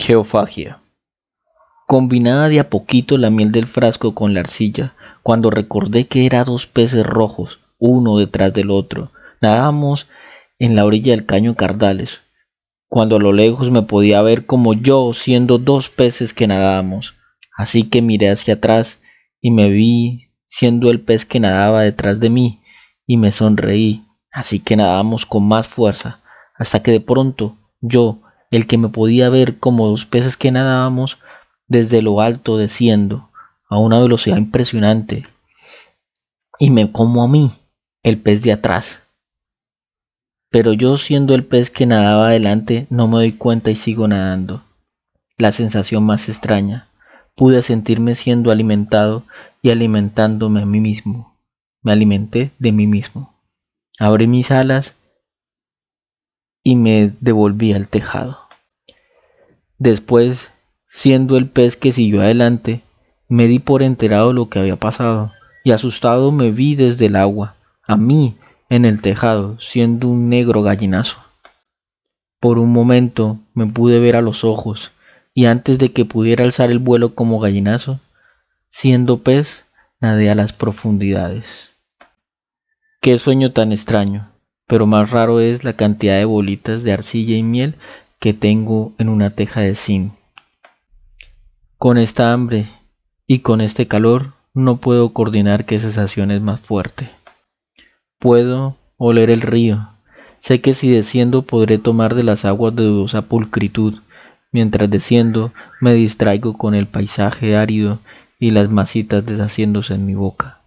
Geofagia. Combinaba de a poquito la miel del frasco con la arcilla, cuando recordé que eran dos peces rojos, uno detrás del otro. Nadábamos en la orilla del caño Cardales, cuando a lo lejos me podía ver como yo siendo dos peces que nadábamos. Así que miré hacia atrás y me vi siendo el pez que nadaba detrás de mí y me sonreí. Así que nadamos con más fuerza, hasta que de pronto yo, el que me podía ver como dos peces que nadábamos desde lo alto desciendo a una velocidad impresionante y me como a mí, el pez de atrás. Pero yo siendo el pez que nadaba adelante no me doy cuenta y sigo nadando. La sensación más extraña. Pude sentirme siendo alimentado y alimentándome a mí mismo. Me alimenté de mí mismo. Abrí mis alas y me devolví al tejado. Después, siendo el pez que siguió adelante, me di por enterado lo que había pasado y asustado me vi desde el agua, a mí en el tejado, siendo un negro gallinazo. Por un momento me pude ver a los ojos y antes de que pudiera alzar el vuelo como gallinazo, siendo pez, nadé a las profundidades. Qué sueño tan extraño pero más raro es la cantidad de bolitas de arcilla y miel que tengo en una teja de zinc. Con esta hambre y con este calor no puedo coordinar qué sensación es más fuerte. Puedo oler el río. Sé que si desciendo podré tomar de las aguas de dudosa pulcritud. Mientras desciendo me distraigo con el paisaje árido y las masitas deshaciéndose en mi boca.